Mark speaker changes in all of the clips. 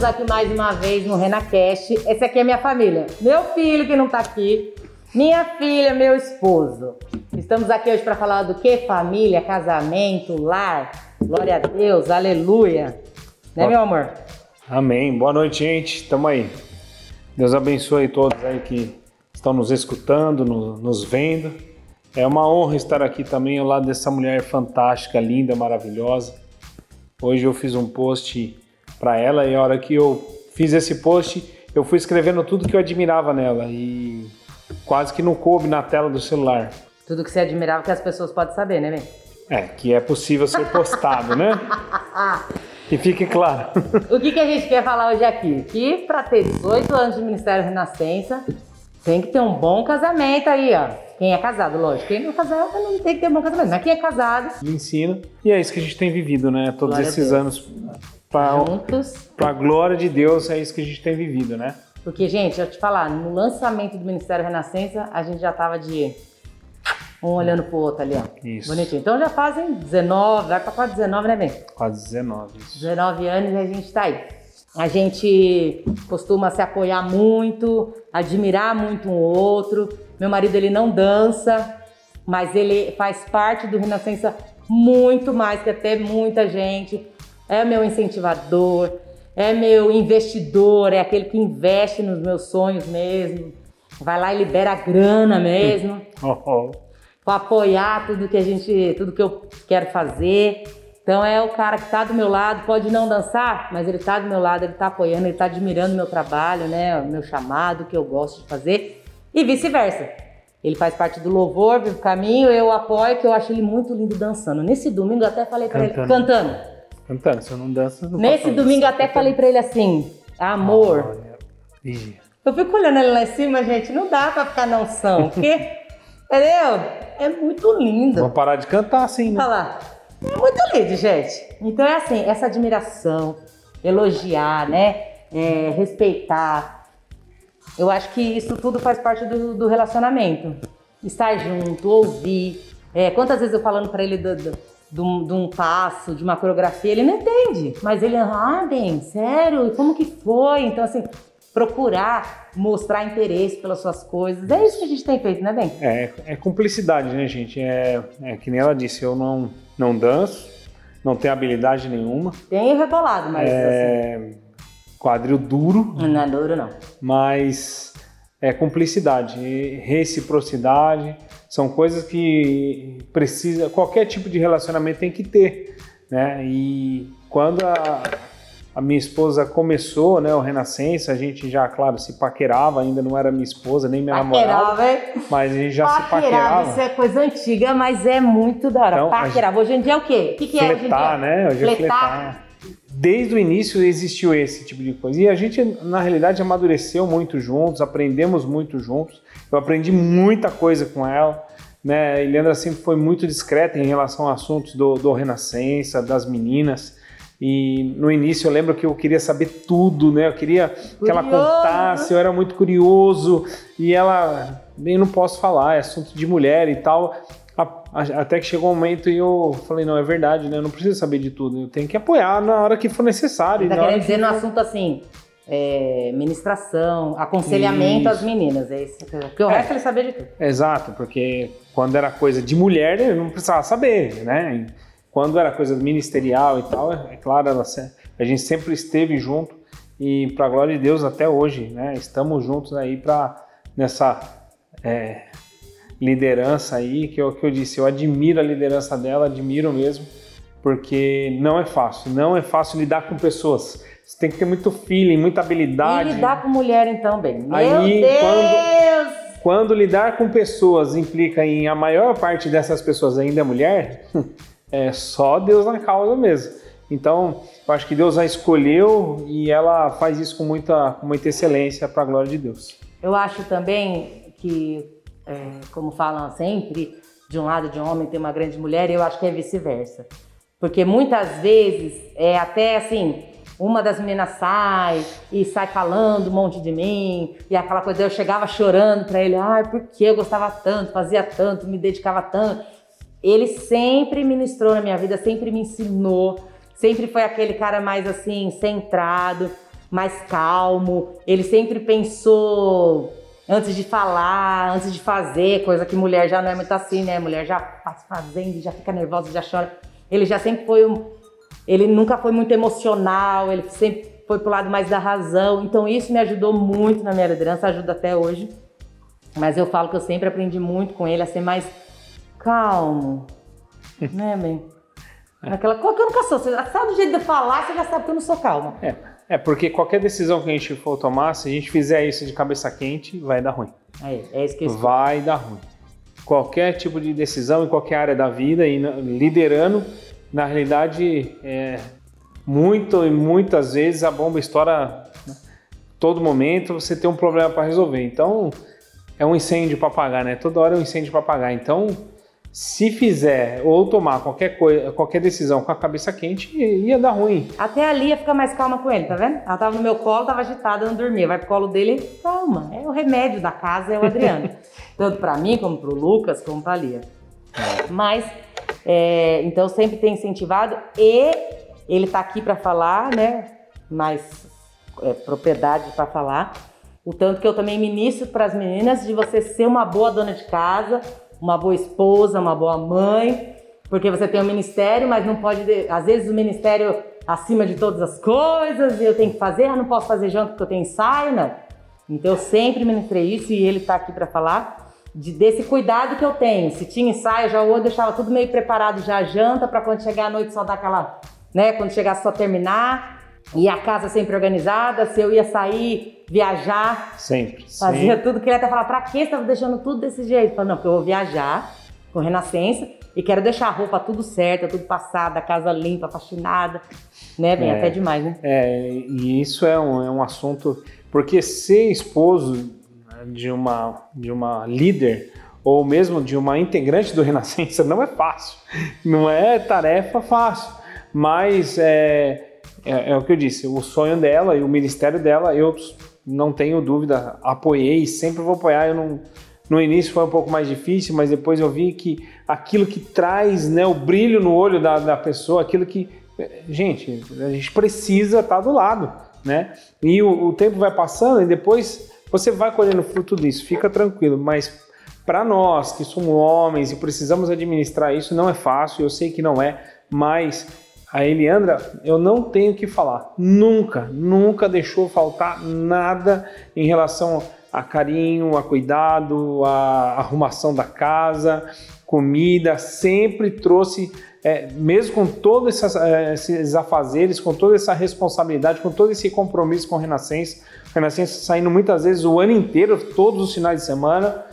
Speaker 1: Estamos aqui mais uma vez no RenaCast. Esse aqui é minha família. Meu filho que não tá aqui, minha filha, meu esposo. Estamos aqui hoje para falar do que? Família, casamento, lar. Glória a Deus, aleluia. Né, meu amor?
Speaker 2: Amém. Boa noite, gente. Tamo aí. Deus abençoe todos aí que estão nos escutando, no- nos vendo. É uma honra estar aqui também ao lado dessa mulher fantástica, linda, maravilhosa. Hoje eu fiz um post para ela e a hora que eu fiz esse post, eu fui escrevendo tudo que eu admirava nela e quase que não coube na tela do celular.
Speaker 1: Tudo que você admirava que as pessoas podem saber, né, bem?
Speaker 2: É, que é possível ser postado, né? Que fique claro.
Speaker 1: O que, que a gente quer falar hoje aqui? Que para ter 18 anos de Ministério Renascença, tem que ter um bom casamento aí, ó. Quem é casado, lógico. Quem não é casado não tem que ter um bom casamento. Mas quem é casado,
Speaker 2: de ensino. E é isso que a gente tem vivido, né? Todos
Speaker 1: Glória
Speaker 2: esses anos. Para
Speaker 1: juntos.
Speaker 2: a glória de Deus, é isso que a gente tem vivido, né?
Speaker 1: Porque, gente, eu te falar, no lançamento do Ministério Renascença, a gente já tava de um olhando pro outro ali, ó.
Speaker 2: Isso.
Speaker 1: Bonitinho. Então já fazem 19, vai pra quase 19, né, bem?
Speaker 2: Quase 19. Isso.
Speaker 1: 19 anos e a gente tá aí. A gente costuma se apoiar muito, admirar muito um outro. Meu marido, ele não dança, mas ele faz parte do Renascença muito mais que até muita gente. É meu incentivador, é meu investidor, é aquele que investe nos meus sonhos mesmo. Vai lá e libera a grana mesmo
Speaker 2: Oh,
Speaker 1: para apoiar tudo que a gente, tudo que eu quero fazer. Então é o cara que tá do meu lado, pode não dançar, mas ele tá do meu lado, ele tá apoiando, ele tá admirando o meu trabalho, né, o meu chamado, o que eu gosto de fazer e vice-versa. Ele faz parte do louvor, do caminho, eu apoio, que eu acho ele muito lindo dançando. Nesse domingo eu até falei para ele,
Speaker 2: Cantando.
Speaker 1: Cantando.
Speaker 2: Cantando, se eu não dança, não
Speaker 1: Nesse domingo até falei para ele assim, amor,
Speaker 2: Olha. Ih,
Speaker 1: eu fico olhando ele lá em cima, gente, não dá pra ficar na unção, porque, entendeu? É muito lindo.
Speaker 2: Vamos parar de cantar assim, né?
Speaker 1: Olha lá. É muito lindo, gente. Então é assim, essa admiração, elogiar, né? É, respeitar. Eu acho que isso tudo faz parte do, do relacionamento. Estar junto, ouvir. É, quantas vezes eu falando pra ele do, do- de um- de um passo, de uma coreografia, ele não entende. Mas ele, ah, bem, sério? E como que foi? Então, assim, procurar mostrar interesse pelas suas coisas. É isso que a gente tem feito, né, bem?
Speaker 2: É, é cumplicidade, né, gente? É, é que nem ela disse, eu não, não danço, não tenho habilidade nenhuma.
Speaker 1: Tem rebolado, mas assim,
Speaker 2: É, quadril duro,
Speaker 1: não é duro, não.
Speaker 2: mas é cumplicidade, reciprocidade, são coisas que precisa, qualquer tipo de relacionamento tem que ter, né? E quando a, a minha esposa começou, né, o Renascença, a gente já, claro, se paquerava, ainda não era minha esposa nem minha namorada,
Speaker 1: Paquerava, hein?
Speaker 2: mas a gente já se
Speaker 1: Paquerava,
Speaker 2: paquerava.
Speaker 1: isso é coisa antiga, mas é muito da hora.
Speaker 2: Então,
Speaker 1: Paquerava. Hoje em dia é o quê? O que, que é hoje em
Speaker 2: fletar,
Speaker 1: dia?
Speaker 2: né? Hoje é
Speaker 1: Fletar.
Speaker 2: Desde o início existiu esse tipo de coisa. E a gente, na realidade, amadureceu muito juntos, aprendemos muito juntos. Eu aprendi muita coisa com ela. Né? A Eliandra sempre foi muito discreta em relação a assuntos do, do Renascença, das meninas. E no início eu lembro que eu queria saber tudo, né? Eu queria que ela
Speaker 1: Curioso.
Speaker 2: contasse, eu era muito curioso. E ela, bem, não posso falar, é assunto de mulher e tal. Até que chegou um momento e eu falei, não, é verdade, né? Eu não preciso saber de tudo. Eu tenho que apoiar na hora que for necessário.
Speaker 1: Tá
Speaker 2: na hora
Speaker 1: querendo
Speaker 2: que
Speaker 1: dizer no
Speaker 2: for-
Speaker 1: assunto assim, é, ministração, aconselhamento
Speaker 2: Isso.
Speaker 1: às meninas. É isso. Porque o
Speaker 2: É.
Speaker 1: resto ele sabia de tudo.
Speaker 2: Exato, porque quando era coisa de mulher, eu não precisava saber, né? Quando era coisa ministerial e tal, é claro, ela a gente sempre esteve junto e para glória de Deus até hoje, né? Estamos juntos aí para nessa é, liderança aí que eu, que eu disse, eu admiro a liderança dela, admiro mesmo, porque não é fácil, não é fácil lidar com pessoas. Você tem que ter muito feeling, muita habilidade.
Speaker 1: E lidar com mulher, então, bem. Meu
Speaker 2: Aí,
Speaker 1: Deus!
Speaker 2: Quando lidar com pessoas implica em a maior parte dessas pessoas ainda é mulher, é só Deus na causa mesmo. Então, eu acho que Deus a escolheu e ela faz isso com muita, com muita excelência para a glória de Deus.
Speaker 1: Eu acho também que, é, como falam sempre, de um lado de um homem tem uma grande mulher, eu acho que é vice-versa. Porque muitas vezes é até assim, uma das meninas sai e sai falando um monte de mim, e aquela coisa, eu chegava chorando pra ele, ai, porque eu gostava tanto, fazia tanto, me dedicava tanto. Ele sempre ministrou na minha vida, sempre me ensinou, sempre foi aquele cara mais assim, centrado, mais calmo. Ele sempre pensou antes de falar, antes de fazer, coisa que mulher já não é muito assim, né? Mulher já faz fazendo, já fica nervosa, já chora. Ele já sempre foi um. Ele nunca foi muito emocional, ele sempre foi pro lado mais da razão. Então isso me ajudou muito na minha liderança, ajuda até hoje. Mas eu falo que eu sempre aprendi muito com ele a ser mais calmo, né, bem? Aquela coisa que eu nunca sou. Você sabe do jeito de falar, você já sabe que eu não sou calma.
Speaker 2: É, é porque qualquer decisão que a gente for tomar, se a gente fizer isso de cabeça quente, vai dar ruim.
Speaker 1: É, é isso que eu
Speaker 2: Vai dar ruim. Qualquer tipo de decisão em qualquer área da vida e liderando, na realidade, é, muito e muitas vezes a bomba estoura né? todo momento, você tem um problema para resolver. Então, é um incêndio para apagar, né? Toda hora é um incêndio para apagar. Então, se fizer ou tomar qualquer coisa, qualquer decisão com a cabeça quente, ia dar ruim.
Speaker 1: Até a Lia fica mais calma com ele, tá vendo? Ela tava no meu colo, tava agitada, não dormia. Vai pro colo dele, calma. É o remédio da casa, é o Adriano. Tanto para mim, como pro Lucas, como pra Lia. Mas, é, então sempre tem incentivado e ele tá aqui para falar, né? Mais é, propriedade para falar. O tanto que eu também ministro para as meninas de você ser uma boa dona de casa, uma boa esposa, uma boa mãe, porque você tem um ministério, mas não pode. Às vezes o ministério acima de todas as coisas e eu tenho que fazer, ah, não posso fazer janta porque eu tenho ensaio, não. Então eu sempre ministrei isso e ele está aqui para falar de, desse cuidado que eu tenho. Se tinha ensaio, já eu deixava tudo meio preparado já a janta para quando chegar a noite só dar aquela, né, quando chegar só terminar. E a casa sempre organizada, se eu ia sair, viajar.
Speaker 2: Sempre.
Speaker 1: Fazia
Speaker 2: sempre.
Speaker 1: tudo, queria até falar, pra que você tá deixando tudo desse jeito? Falei, não, porque eu vou viajar com Renascença e quero deixar a roupa tudo certa, tudo passada, a casa limpa, faxinada, né? Vem
Speaker 2: É.
Speaker 1: até demais, né?
Speaker 2: É, e isso é um, é um assunto. Porque ser esposo de uma, de uma líder ou mesmo de uma integrante do Renascença não é fácil. Não é tarefa fácil. Mas é, é, é o que eu disse: o sonho dela e o ministério dela, eu não tenho dúvida, apoiei, sempre vou apoiar. Eu não, no início foi um pouco mais difícil, mas depois eu vi que aquilo que traz né, o brilho no olho da, da pessoa, aquilo que. Gente, a gente precisa estar do lado, né? E o, o tempo vai passando e depois você vai colhendo fruto disso, fica tranquilo, mas para nós que somos homens e precisamos administrar isso, não é fácil, eu sei que não é, mas a Eliandra, eu não tenho que falar. Nunca, nunca deixou faltar nada em relação a carinho, a cuidado, a arrumação da casa, comida, sempre trouxe, é, mesmo com todos é, esses afazeres, com toda essa responsabilidade, com todo esse compromisso com Renascença, Renascença saindo muitas vezes o ano inteiro, todos os finais de semana,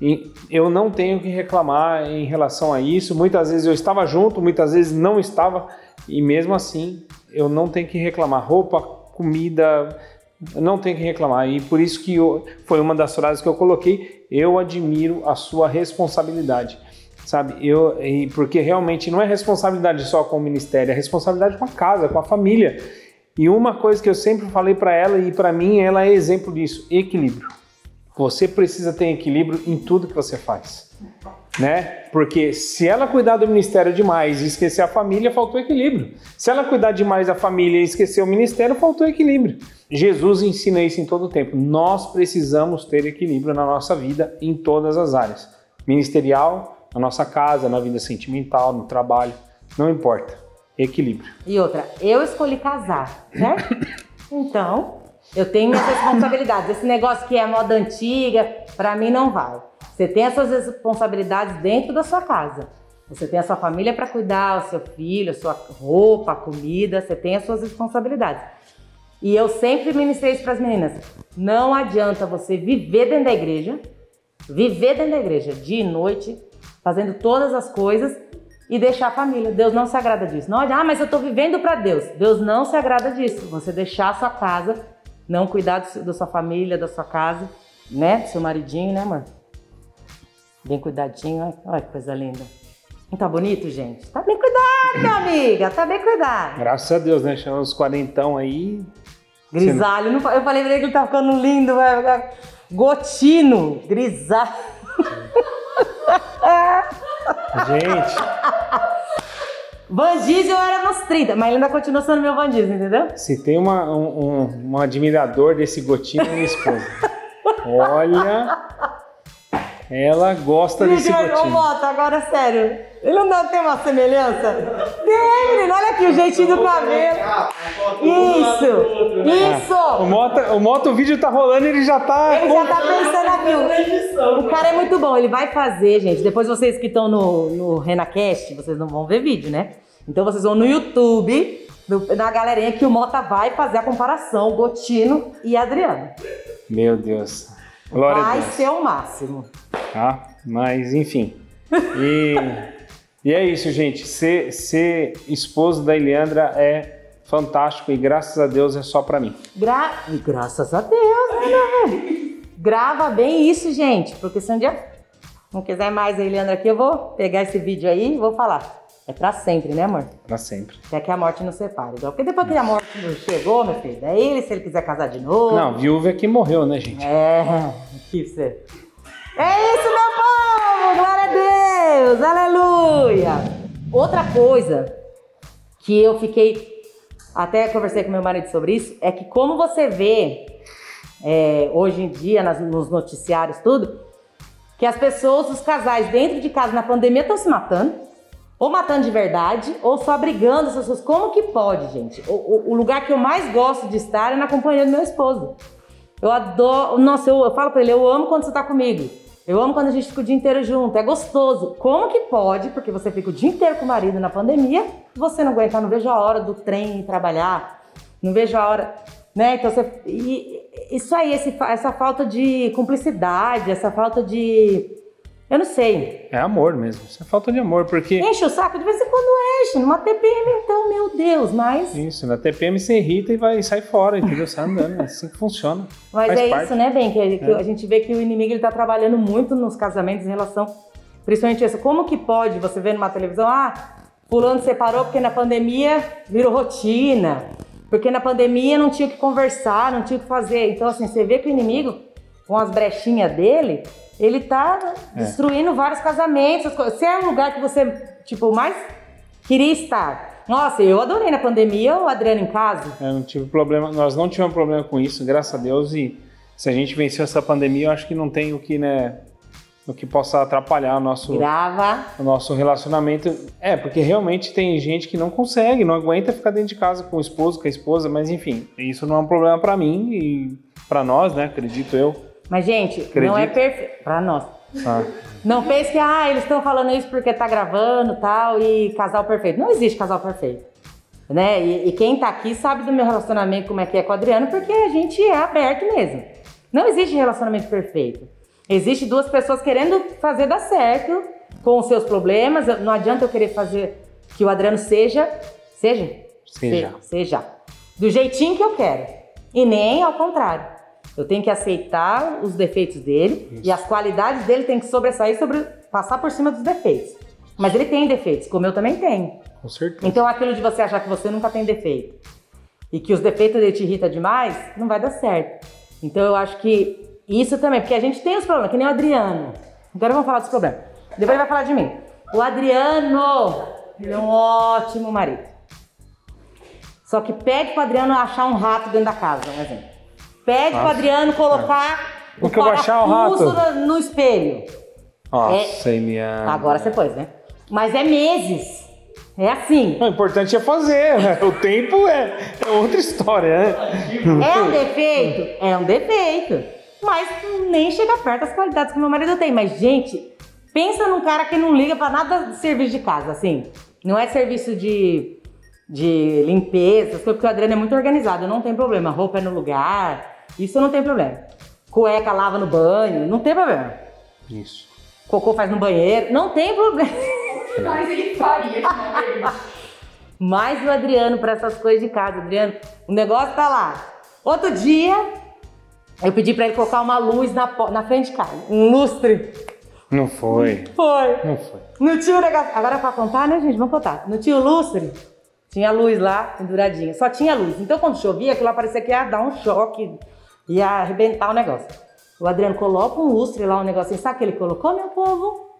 Speaker 2: e eu não tenho que reclamar em relação a isso. Muitas vezes eu estava junto, muitas vezes não estava, e mesmo assim eu não tenho que reclamar. Roupa, comida, eu não tenho que reclamar. E por isso que eu, foi uma das frases que eu coloquei. Eu admiro a sua responsabilidade, sabe? Eu, porque realmente não é responsabilidade só com o ministério, é responsabilidade com a casa, com a família. E uma coisa que eu sempre falei para ela e para mim, ela é exemplo disso: equilíbrio. Você precisa ter equilíbrio em tudo que você faz, né? Porque se ela cuidar do ministério demais e esquecer a família, faltou equilíbrio. Se ela cuidar demais da família e esquecer o ministério, faltou equilíbrio. Jesus ensina isso em todo o tempo. Nós precisamos ter equilíbrio na nossa vida em todas as áreas. Ministerial, na nossa casa, na vida sentimental, no trabalho, não importa. Equilíbrio.
Speaker 1: E outra, eu escolhi casar, certo? Então, eu tenho minhas responsabilidades. Esse negócio que é moda antiga, pra mim não vai. Você tem as suas responsabilidades dentro da sua casa. Você tem a sua família para cuidar, o seu filho, a sua roupa, a comida, você tem as suas responsabilidades. E eu sempre ministrei isso para as meninas. Não adianta você viver dentro da igreja, viver dentro da igreja, dia e noite, fazendo todas as coisas e deixar a família. Deus não se agrada disso. Não ah, mas eu estou vivendo para Deus. Deus não se agrada disso. Você deixar a sua casa, não cuidar da sua família, da sua casa, né? Do seu maridinho, né, amor? Bem cuidadinho, olha, que coisa linda. Não tá bonito, gente? Tá bem cuidado, minha amiga, tá bem cuidado.
Speaker 2: Graças a Deus, né? Chama os quarentão aí.
Speaker 1: Grisalho, não eu falei pra ele que ele tá ficando lindo, vai ficar gotino, grisalho.
Speaker 2: Gente,
Speaker 1: Van Diesel era nos 30, mas ele ainda continua sendo meu Van Diesel, entendeu?
Speaker 2: Se tem uma, um, um, um admirador desse gotinho, é minha esposa. Olha, ela gosta desse
Speaker 1: Ô,
Speaker 2: gotinho.
Speaker 1: Mota, agora sério. Ele não dá- tem uma semelhança? Tem, menino. Olha aqui o jeitinho do cabelo. Isso,
Speaker 2: O
Speaker 1: isso.
Speaker 2: Mota, o Mota, o vídeo tá rolando e ele já tá.
Speaker 1: Ele já tá pensando aqui. O- O cara é muito bom. Ele vai fazer, gente. Depois vocês que estão no, no RenaCast, vocês não vão ver vídeo, né? Então vocês vão no YouTube, na galerinha que o Mota vai fazer a comparação, Gotino e Adriano.
Speaker 2: Meu Deus. Glória
Speaker 1: Vai ser o máximo.
Speaker 2: Tá? Mas, enfim. E, e é isso, gente. Ser, ser esposo da Eliandra é fantástico e graças a Deus é só pra mim.
Speaker 1: Gra... Graças a Deus, né? Grava bem isso, gente. Porque se um dia não quiser mais a Eliandra aqui, eu vou pegar esse vídeo aí e vou falar. É pra sempre, né, amor?
Speaker 2: Pra sempre.
Speaker 1: Até que a morte nos separe. igual. Porque depois que a morte não chegou, meu filho, daí ele, se ele quiser casar de novo.
Speaker 2: Não, viúva é que morreu, né, gente?
Speaker 1: É, que você. É isso, meu povo! Glória a Deus! Aleluia! Outra coisa que eu fiquei. Até conversei com meu marido sobre isso, é que como você vê é, hoje em dia nas- nos noticiários, tudo, que as pessoas, os casais dentro de casa na pandemia estão se matando, ou matando de verdade, ou só brigando as pessoas. Como que pode, gente? O, o- o lugar que eu mais gosto de estar é na companhia do meu esposo. Eu adoro. Nossa, eu, eu falo pra ele, eu amo quando você tá comigo. Eu amo quando a gente fica o dia inteiro junto. É gostoso. Como que pode, porque você fica o dia inteiro com o marido na pandemia, você não aguenta, não vejo a hora do trem trabalhar, não vejo a hora. Né? Então você. e- isso aí, esse essa falta de cumplicidade, essa falta de. Eu não sei.
Speaker 2: É amor mesmo. Isso é falta de amor, porque.
Speaker 1: Enche o saco de vez em quando enche. Numa TPM, então, meu Deus, mas.
Speaker 2: Isso, na TPM você irrita e vai sai fora, entendeu? Sai andando. É assim que funciona.
Speaker 1: Mas
Speaker 2: Faz
Speaker 1: é
Speaker 2: parte.
Speaker 1: isso, né, Ben? Que, que
Speaker 2: É.
Speaker 1: a gente vê que o inimigo ele tá trabalhando muito nos casamentos em relação. Principalmente isso. Como que pode você ver numa televisão, ah, fulano separou porque na pandemia virou rotina. Porque na pandemia não tinha o que conversar, não tinha o que fazer. Então, assim, você vê que o inimigo, com as brechinhas dele, ele tá
Speaker 2: É.
Speaker 1: destruindo vários casamentos. Se é um lugar que você, tipo, mais queria estar. Nossa, eu adorei na pandemia o Adriano em casa.
Speaker 2: Eu não tive problema, nós não tivemos problema com isso, graças a Deus. E se a gente venceu essa pandemia, eu acho que não tem o que, né, o que possa atrapalhar o nosso,
Speaker 1: Grava.
Speaker 2: o nosso relacionamento. É, porque realmente tem gente que não consegue, não aguenta ficar dentro de casa com o esposo, com a esposa, mas enfim, isso não é um problema pra mim e pra nós, né? Acredito eu.
Speaker 1: Mas, gente, não é
Speaker 2: Acredito.
Speaker 1: perfeito. Pra nós.
Speaker 2: Ah,
Speaker 1: Não pense que, ah, eles estão falando isso porque tá gravando tal e casal perfeito. Não existe casal perfeito. Né? E, e quem tá aqui sabe do meu relacionamento, como é que é com o Adriano, porque a gente é aberto mesmo. Não existe relacionamento perfeito. Existe duas pessoas querendo fazer dar certo com os seus problemas. Não adianta eu querer fazer que o Adriano seja. Seja?
Speaker 2: Seja.
Speaker 1: Se- Seja. Do jeitinho que eu quero. E nem ao contrário. Eu tenho que aceitar os defeitos dele e as qualidades dele têm que sobressair sobre passar por cima dos defeitos. Mas ele tem defeitos, como eu também tenho.
Speaker 2: com certeza.
Speaker 1: Então aquilo de você achar que você nunca tem defeito e que os defeitos dele te irritam demais, não vai dar certo. Então eu acho que isso também, porque a gente tem os problemas, que nem o Adriano. Agora vamos falar dos problemas. Depois ele vai falar de mim. O Adriano, ele é um ótimo marido. Só que pede pro Adriano achar um rato dentro da casa, um exemplo. Pede pro. Adriano colocar
Speaker 2: que eu vou achar o rato?
Speaker 1: no, espelho.
Speaker 2: Nossa, Eliana.
Speaker 1: Agora você pôs, né? Mas é meses. É assim.
Speaker 2: O importante é fazer, né? o tempo é, é outra história, né?
Speaker 1: É um defeito? É um defeito. Mas nem chega perto das qualidades que meu marido tem. Mas, gente, pensa num cara que não liga pra nada de serviço de casa, assim. Não é serviço de, de limpeza, porque o Adriano é muito organizado, não tem problema. Roupa é no lugar, isso não tem problema. Cueca lava no banho, não tem problema.
Speaker 2: Isso.
Speaker 1: Cocô faz no banheiro, não tem problema.
Speaker 3: Mas ele faria vez.
Speaker 1: Mais o Adriano para essas coisas de casa. Adriano, o negócio tá lá. Outro dia, eu pedi para ele colocar uma luz na, na frente de casa. Um lustre.
Speaker 2: Não foi.
Speaker 1: Foi.
Speaker 2: Não foi.
Speaker 1: Não tinha o negócio. Agora é pra contar, né, gente? Vamos contar. Não tinha o lustre. Tinha luz lá, penduradinha. Só tinha luz. Então, quando chovia, aquilo lá parecia que ia dar um choque. Ia arrebentar o negócio. O Adriano coloca um lustre lá, um negocinho. Sabe o que ele colocou, meu povo?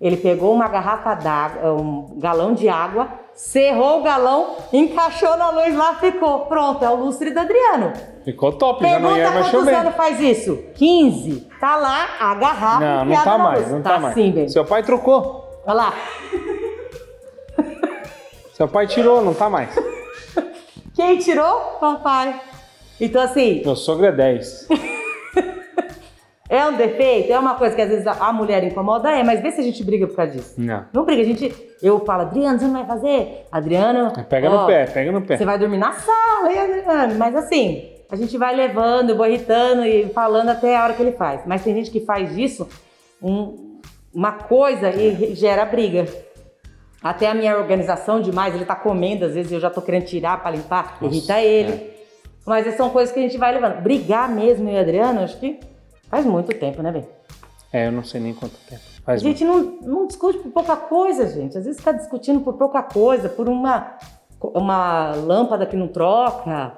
Speaker 1: Ele pegou uma garrafa d'água, um galão de água, cerrou o galão, encaixou na luz lá, ficou. Pronto, é o lustre do Adriano.
Speaker 2: Ficou top, já não
Speaker 1: Pergunta
Speaker 2: ia mais
Speaker 1: quantos
Speaker 2: chover.
Speaker 1: anos faz isso? 15. Tá lá a garrafa
Speaker 2: Não, não tá mais,
Speaker 1: luz.
Speaker 2: não tá, mais.
Speaker 1: Sim, bem.
Speaker 2: Seu pai trocou.
Speaker 1: Olha lá.
Speaker 2: Seu pai tirou, não tá mais.
Speaker 1: Quem tirou? Papai. Então, assim,
Speaker 2: Meu sogro é 10.
Speaker 1: é um defeito, é uma coisa que às vezes a mulher incomoda, é, mas vê se a gente briga por causa disso.
Speaker 2: Não.
Speaker 1: Não briga, a gente. Eu falo, Adriano, você não vai fazer? Adriano.
Speaker 2: Pega
Speaker 1: ó,
Speaker 2: no pé, pega no pé.
Speaker 1: Você vai dormir na sala, hein, Adriano? Mas assim, a gente vai levando, irritando e falando até a hora que ele faz. Mas tem gente que faz disso um- uma coisa e gera briga. Até a minha organização demais, ele tá comendo, às vezes eu já tô querendo tirar pra limpar,
Speaker 2: Nossa,
Speaker 1: irrita ele. Mas são coisas que a gente vai levando. Brigar mesmo, eu e Adriano, acho que faz muito tempo, né, bem?
Speaker 2: É, eu não sei nem quanto tempo.
Speaker 1: A
Speaker 2: Faz
Speaker 1: gente não, não discute por pouca coisa, gente. Às vezes fica discutindo por pouca coisa, por uma, uma lâmpada que não troca,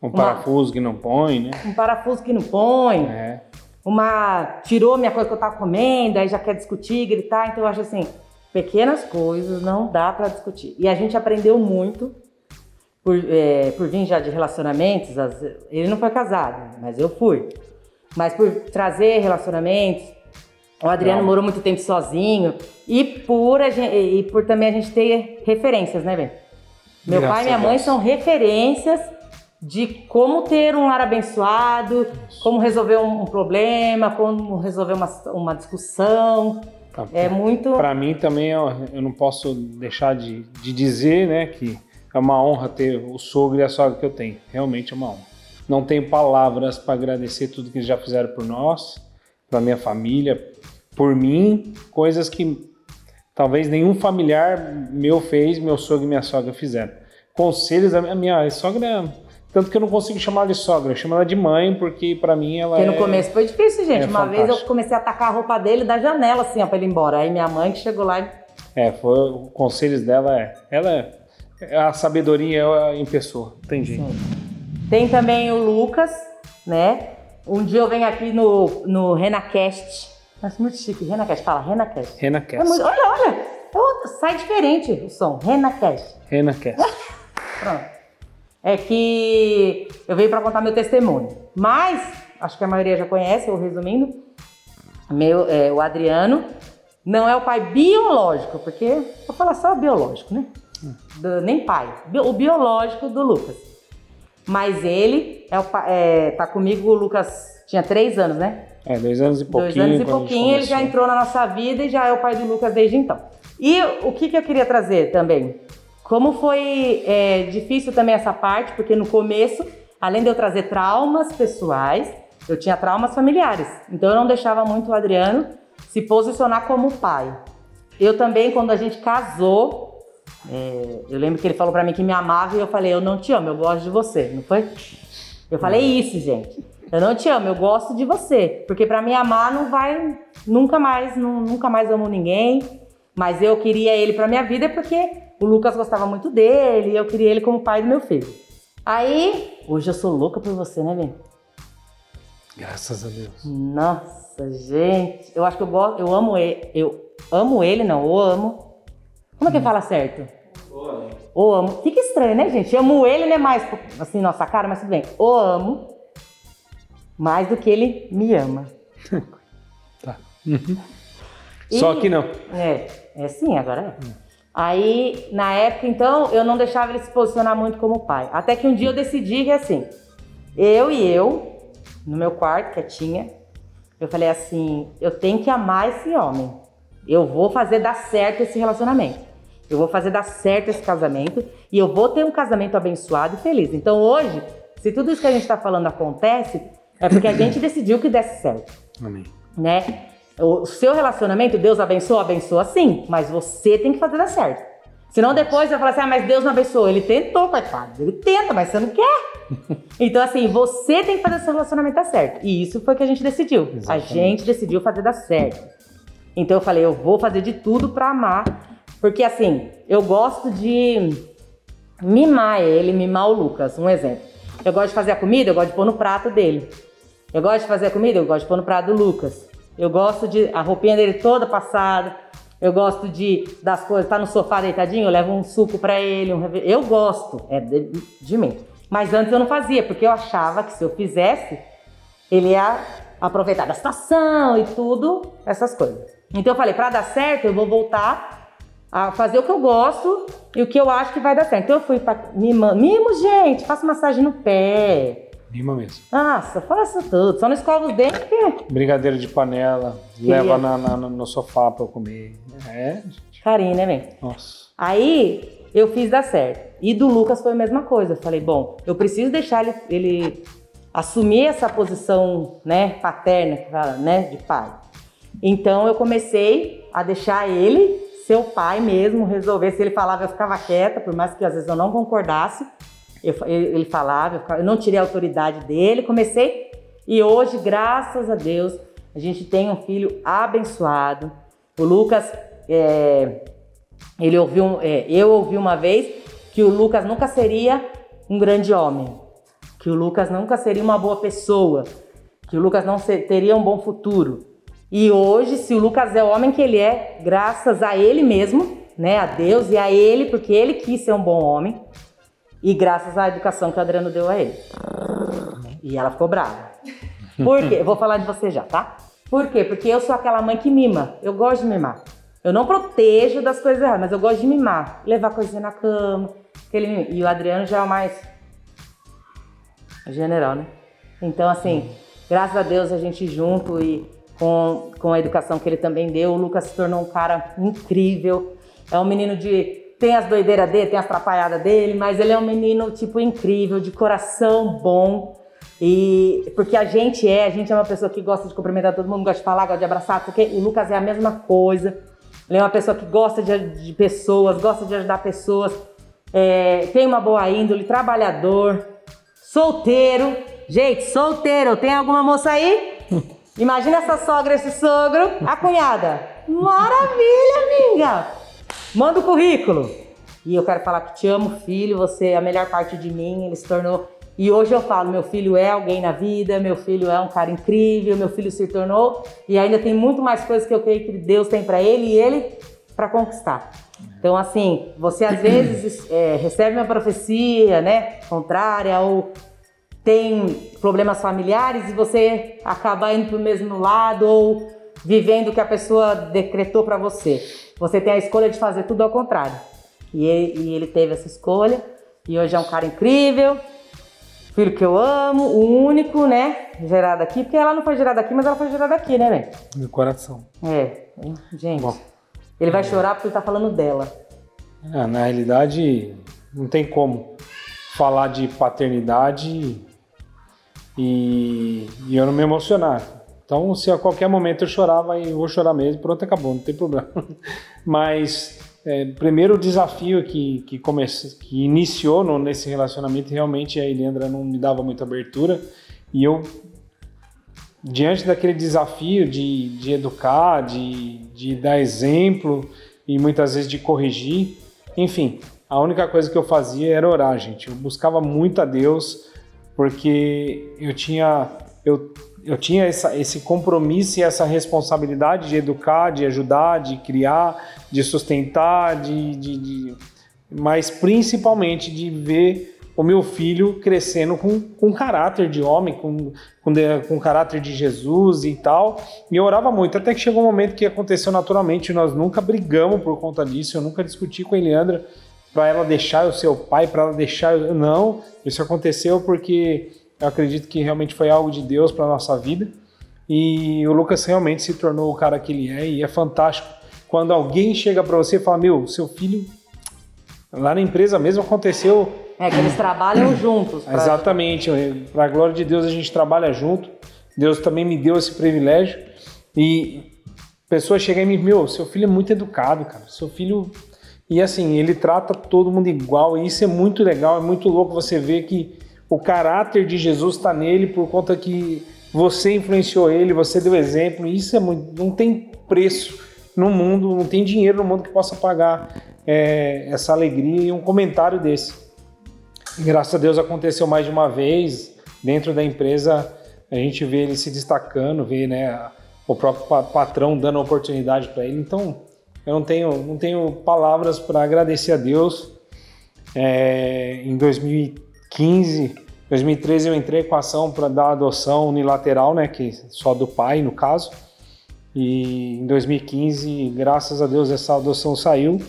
Speaker 2: um parafuso que não põe, né?
Speaker 1: um parafuso que não põe,
Speaker 2: É.
Speaker 1: uma. tirou minha coisa que eu tava comendo, aí já quer discutir, gritar. Então eu acho assim, pequenas coisas não dá pra discutir. E a gente aprendeu muito. Por, é, por vir já de relacionamentos, as- ele não foi casado, mas eu fui. Mas por trazer relacionamentos, o Adriano morou muito tempo sozinho e por, a gen- e por também a gente ter referências, né, Ben? Meu
Speaker 2: Graças
Speaker 1: pai e minha mãe são referências de como ter um lar abençoado, como resolver um, um problema, como resolver uma, uma discussão.
Speaker 2: Tá.
Speaker 1: É muito.
Speaker 2: Para mim também eu, não posso deixar de, de dizer, né, que é uma honra ter o sogro e a sogra que eu tenho. Realmente é uma honra. Não tenho palavras para agradecer tudo que eles já fizeram por nós, para minha família, por mim, coisas que talvez nenhum familiar meu fez, meu sogro e minha sogra fizeram. Conselhos, a minha, a minha sogra, tanto que eu não consigo chamar ela de sogra, eu chamo ela de mãe, porque para mim ela
Speaker 1: Porque
Speaker 2: é...
Speaker 1: no começo foi difícil, gente.
Speaker 2: é
Speaker 1: Uma vez eu comecei a atacar a roupa dele da janela, assim, ó, pra ele ir embora. Aí minha mãe que chegou lá e.
Speaker 2: É, foi, o conselhos dela é. Ela é, é a sabedoria em pessoa. Entendi.
Speaker 1: Tem também o Lucas, né? Um dia eu venho aqui no, no RenaCast. Nossa, muito chique. RenaCast, fala, RenaCast.
Speaker 2: Rena
Speaker 1: É muito- olha, olha. É sai diferente o som. RenaCast.
Speaker 2: Rena Cast.
Speaker 1: Pronto. É que eu venho para contar meu testemunho. Mas, acho que a maioria já conhece, eu resumindo. Meu, é, o Adriano não é o pai biológico, porque vou falar só biológico, né? Do- nem pai. O biológico do Lucas. Mas ele é o, é, tá comigo, o Lucas tinha três anos, né?
Speaker 2: É, dois anos e pouquinho.
Speaker 1: Dois anos e pouquinho, ele já entrou na nossa vida e já é o pai do Lucas desde então. E o que, que eu queria trazer também? Como foi é, difícil também essa parte, porque no começo, além de eu trazer traumas pessoais, eu tinha traumas familiares. Então eu não deixava muito o Adriano se posicionar como pai. Eu também, quando a gente casou, é, eu lembro que ele falou pra mim que me amava e eu falei, eu não te amo, eu gosto de você, não foi? Eu falei isso, gente. Eu não te amo, eu gosto de você. Porque pra me amar não vai nunca mais, nu- nunca mais amo ninguém. Mas eu queria ele pra minha vida porque o Lucas gostava muito dele e eu queria ele como pai do meu filho. Aí, hoje eu sou louca por você, né, Ben?
Speaker 2: Graças a Deus.
Speaker 1: Nossa, gente, eu acho que eu gosto, eu amo ele, eu amo ele, não, eu amo. Como é que fala certo? O amo. Fica estranho, né, gente? Eu amo ele, né, mais assim, nossa cara, mas tudo bem. O amo mais do que ele me ama.
Speaker 2: Tá.
Speaker 1: E-
Speaker 2: Só que não.
Speaker 1: É, é sim, agora é. Aí, na época, então, eu não deixava ele se posicionar muito como pai. Até que um dia eu decidi que, assim, eu e eu, no meu quarto, quietinha, eu falei assim: eu tenho que amar esse homem. Eu vou fazer dar certo esse relacionamento. Eu vou fazer dar certo esse casamento e eu vou ter um casamento abençoado e feliz. Então, hoje, se tudo isso que a gente está falando acontece, é porque a gente decidiu que desse certo
Speaker 2: Amém.
Speaker 1: né? O seu relacionamento, Deus abençoa, abençoa sim, mas você tem que fazer dar certo. Senão depois vai falar assim, ah, mas Deus não abençoou. Ele tentou, coitado. Ele tenta, mas você não quer. Então, assim, você tem que fazer o seu relacionamento dar certo. E isso foi o que a gente decidiu. A
Speaker 2: Exatamente.
Speaker 1: gente decidiu fazer dar certo. Então eu falei, eu vou fazer de tudo pra amar. Porque, assim, eu gosto de mimar ele, mimar o Lucas. Um exemplo. Eu gosto de fazer a comida, eu gosto de pôr no prato dele. Eu gosto de fazer a comida, eu gosto de pôr no prato do Lucas. Eu gosto de a roupinha dele toda passada. Eu gosto de das coisas, tá no sofá deitadinho, eu levo um suco pra ele, um eu gosto, é de, de mim. Mas antes eu não fazia, porque eu achava que se eu fizesse, ele ia aproveitar da situação e tudo, essas coisas. Então eu falei, pra dar certo, eu vou voltar a fazer o que eu gosto e o que eu acho que vai dar certo. Então eu fui pra mima, mimo, gente, faço massagem no pé.
Speaker 2: Mima mesmo.
Speaker 1: Nossa, faço tudo, só não escova os dentes
Speaker 2: Brigadeiro de panela,
Speaker 1: Queria.
Speaker 2: leva na- na- no sofá pra eu comer. É, gente.
Speaker 1: carinho, né, velho?
Speaker 2: Nossa.
Speaker 1: Aí eu fiz dar certo. E do Lucas foi a mesma coisa. Eu falei, bom, eu preciso deixar ele, ele assumir essa posição, né, paterna, que fala, né, de pai. Então eu comecei a deixar ele ser o pai mesmo, resolver. Se ele falava, eu ficava quieta, por mais que às vezes eu não concordasse. Eu ele falava, eu, não tirei a autoridade dele, comecei. E hoje, graças a Deus, a gente tem um filho abençoado. O Lucas, é, ele ouviu, é, eu ouvi uma vez que o Lucas nunca seria um grande homem, que o Lucas nunca seria uma boa pessoa, que o Lucas não se- teria um bom futuro. E hoje, se o Lucas é o homem que ele é, graças a ele mesmo, né, a Deus e a ele, porque ele quis ser um bom homem, e graças à educação que o Adriano deu a ele. E ela ficou brava. Por quê? Eu vou falar de você já, tá? Por quê? Porque eu sou aquela mãe que mima. Eu gosto de mimar. Eu não protejo das coisas erradas, mas eu gosto de mimar. Levar coisinha na cama. Aquele. E o Adriano já é o mais general, né? Então, assim, graças a Deus a gente junto e com, com a educação que ele também deu, o Lucas se tornou um cara incrível. É um menino de. Tem as doideiras dele, tem as atrapalhadas dele, mas ele é um menino, tipo, incrível, de coração bom. E porque a gente é, a gente é uma pessoa que gosta de cumprimentar todo mundo, gosta de falar, gosta de abraçar, porque o Lucas é a mesma coisa. Ele é uma pessoa que gosta de, de pessoas, gosta de ajudar pessoas, é, tem uma boa índole, trabalhador, solteiro. Gente, solteiro, tem alguma moça aí? Imagina essa sogra, esse sogro, a cunhada. Maravilha, amiga! Manda o currículo. E eu quero falar que te amo, filho, você é a melhor parte de mim, ele se tornou. E hoje eu falo, meu filho é alguém na vida, meu filho é um cara incrível, meu filho se tornou. E ainda tem muito mais coisas que eu creio que Deus tem pra ele e ele pra conquistar. Então, assim, você às vezes é, recebe uma profecia, né, contrária, ou tem problemas familiares e você acaba indo pro mesmo lado ou vivendo o que a pessoa decretou pra você. Você tem a escolha de fazer tudo ao contrário. E ele, e ele teve essa escolha e hoje é um cara incrível, filho que eu amo, o único, né, gerado aqui, porque ela não foi gerada aqui, mas ela foi gerada aqui, né, velho?
Speaker 2: Meu coração.
Speaker 1: É, gente.
Speaker 2: Bom.
Speaker 1: Ele vai chorar porque ele tá falando dela.
Speaker 2: Ah, na realidade, não tem como falar de paternidade e, e eu não me emocionar. Então, se a qualquer momento eu chorar, vai, eu vou chorar mesmo, pronto, acabou, não tem problema. Mas, é, primeiro desafio que, que, comece, que iniciou no, nesse relacionamento, realmente a Eliandra não me dava muita abertura e eu diante daquele desafio de, de educar, de, de dar exemplo e muitas vezes de corrigir, enfim, a única coisa que eu fazia era orar, gente. Eu buscava muito a Deus porque eu tinha, eu, eu tinha essa, esse compromisso e essa responsabilidade de educar, de ajudar, de criar, de sustentar, de, de, de mas principalmente de ver o meu filho crescendo com, com caráter de homem, com, com, com caráter de Jesus e tal. E eu orava muito, até que chegou um momento que aconteceu naturalmente. Nós nunca brigamos por conta disso, eu nunca discuti com a Eliandra para ela deixar o seu pai, para ela deixar. Não, isso aconteceu porque eu acredito que realmente foi algo de Deus para nossa vida. E o Lucas realmente se tornou o cara que ele é, e é fantástico quando alguém chega para você e fala: Meu, seu filho. Lá na empresa mesmo aconteceu
Speaker 1: É que eles trabalham juntos. pra-
Speaker 2: Exatamente, para a glória de Deus a gente trabalha junto. Deus também me deu esse privilégio. E pessoas chegam e me, meu, seu filho é muito educado, cara. Seu filho e assim, ele trata todo mundo igual, e isso é muito legal, é muito louco você ver que o caráter de Jesus está nele por conta que você influenciou ele, você deu exemplo, isso é muito, não tem preço no mundo, não tem dinheiro no mundo que possa pagar é, essa alegria e um comentário desse. Graças a Deus aconteceu mais de uma vez. Dentro da empresa, a gente vê ele se destacando, vê né, o próprio pa- patrão dando oportunidade para ele. Então, eu não tenho, não tenho palavras para agradecer a Deus. É, em 2015, 2013 eu entrei com a ação para dar adoção unilateral, né, que só do pai no caso. E em 2015, graças a Deus, essa adoção saiu.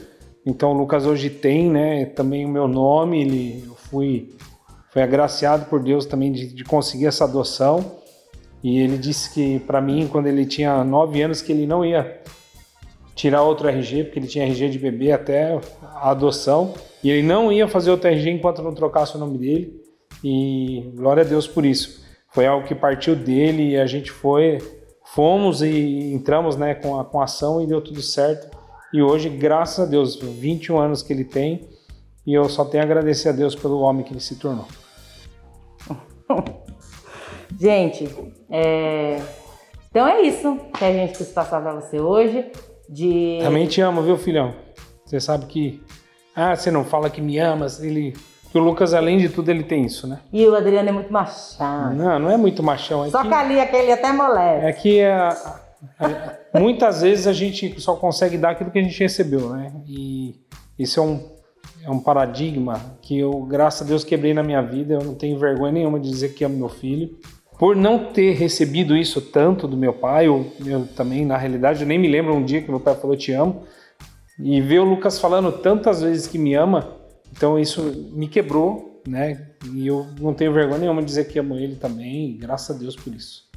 Speaker 2: Então o Lucas hoje tem, né, também o meu nome. Ele, eu fui, fui agraciado por Deus também de, de conseguir essa adoção. E ele disse que para mim, quando ele tinha nove anos, que ele não ia tirar outro RG, porque ele tinha RG de bebê até a adoção. E ele não ia fazer outro RG enquanto não trocasse o nome dele. E glória a Deus por isso. Foi algo que partiu dele e a gente foi, fomos e entramos né, com, a, com a ação e deu tudo certo. E hoje, graças a Deus, 21 anos que ele tem, e eu só tenho a agradecer a Deus pelo homem que ele se tornou.
Speaker 1: Gente, é... então é isso que a gente quis passar para você hoje. De...
Speaker 2: Também te amo, viu, filhão? Você sabe que. Ah, você não fala que me ama, ele. Que o Lucas, além de tudo, ele tem isso, né?
Speaker 1: E o Adriano é muito machão.
Speaker 2: Não, não é muito machão. É
Speaker 1: Só
Speaker 2: que,
Speaker 1: que ali aquele até molesta.
Speaker 2: é que muitas vezes a gente só consegue dar aquilo que a gente recebeu, né? E isso é um, é um paradigma que eu, graças a Deus, quebrei na minha vida. Eu não tenho vergonha nenhuma de dizer que amo meu filho. Por não ter recebido isso tanto do meu pai, ou eu também, na realidade, eu nem me lembro um dia que meu pai falou te amo. E ver o Lucas falando tantas vezes que me ama, então isso me quebrou, né? E eu não tenho vergonha nenhuma de dizer que amo ele também, graças a Deus por isso.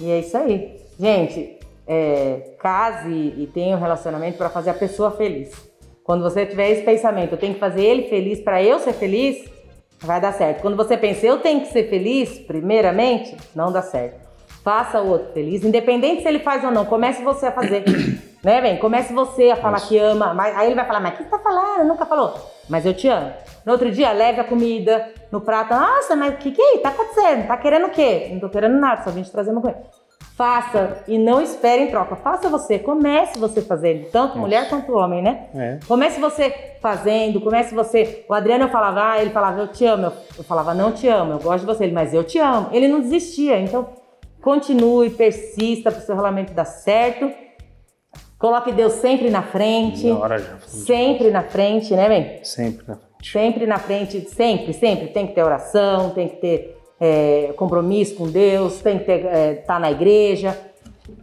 Speaker 1: E é isso aí. Gente, é, case e tenha um relacionamento para fazer a pessoa feliz. Quando você tiver esse pensamento, eu tenho que fazer ele feliz para eu ser feliz, vai dar certo. Quando você pensa, eu tenho que ser feliz, primeiramente, não dá certo. Faça o outro feliz, independente se ele faz ou não, comece você a fazer. né, bem? Comece você a falar
Speaker 2: Isso.
Speaker 1: que ama. Mas, aí ele vai falar, mas o que você tá falando? Nunca falou. Mas eu te amo. No outro dia, leve a comida no prato. Nossa, mas o que que é? Tá acontecendo? Tá querendo o quê? Não tô querendo nada, só vim te trazer uma coisa. Faça e não espere em troca. Faça você, comece você fazendo, tanto
Speaker 2: Isso.
Speaker 1: mulher quanto homem, né?
Speaker 2: É.
Speaker 1: Comece você fazendo, comece você. O Adriano eu falava, ah, ele falava, eu te amo. Eu, eu falava, não te amo, eu gosto de você, ele, mas eu te amo. Ele não desistia, então continue, persista para o seu relacionamento dar certo. Coloque Deus sempre na frente.
Speaker 2: Na hora já.
Speaker 1: Sempre na frente, né, bem?
Speaker 2: Sempre na frente.
Speaker 1: Sempre na frente, sempre, sempre. Tem que ter oração, tem que ter é, compromisso com Deus, tem que estar é, tá na igreja.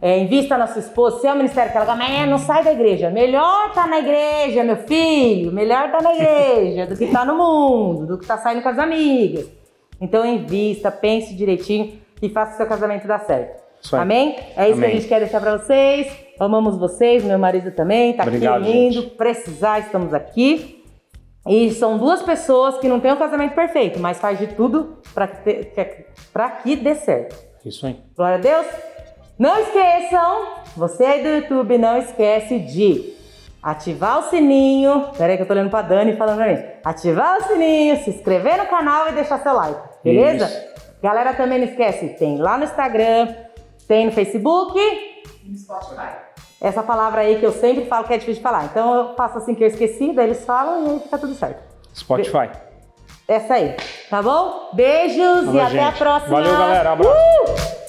Speaker 1: É, invista na sua esposa, se é o ministério que ela gosta, mas não sai da igreja. Melhor tá na igreja, meu filho. Melhor tá na igreja do que tá no mundo, do que tá saindo com as amigas. Então invista, pense direitinho e faça o seu casamento dar certo.
Speaker 2: Isso.
Speaker 1: Amém? É isso que a
Speaker 2: Amém.
Speaker 1: gente quer deixar pra vocês. Amamos vocês, meu marido também, tá
Speaker 2: Obrigado,
Speaker 1: aqui lindo.
Speaker 2: gente.
Speaker 1: Precisar, estamos aqui. E são duas pessoas que não têm um casamento perfeito, mas faz de tudo para que, que dê certo.
Speaker 2: Isso aí.
Speaker 1: Glória a Deus. Não esqueçam, você aí do YouTube, não esquece de ativar o sininho. Peraí que eu tô olhando pra Dani falando pra mim. Ativar o sininho, se inscrever no canal e deixar seu like, beleza?
Speaker 2: Isso.
Speaker 1: Galera, também não esquece, tem lá no Instagram, tem no Facebook.
Speaker 3: E no Spotify.
Speaker 1: Essa palavra aí que eu sempre falo que é difícil de falar. Então eu faço assim que eu esqueci, daí eles falam e aí fica tudo certo.
Speaker 2: Spotify.
Speaker 1: Essa aí, tá bom? Beijos e até a
Speaker 2: gente.
Speaker 1: próxima.
Speaker 2: Valeu, galera. Abraço.
Speaker 1: Uh!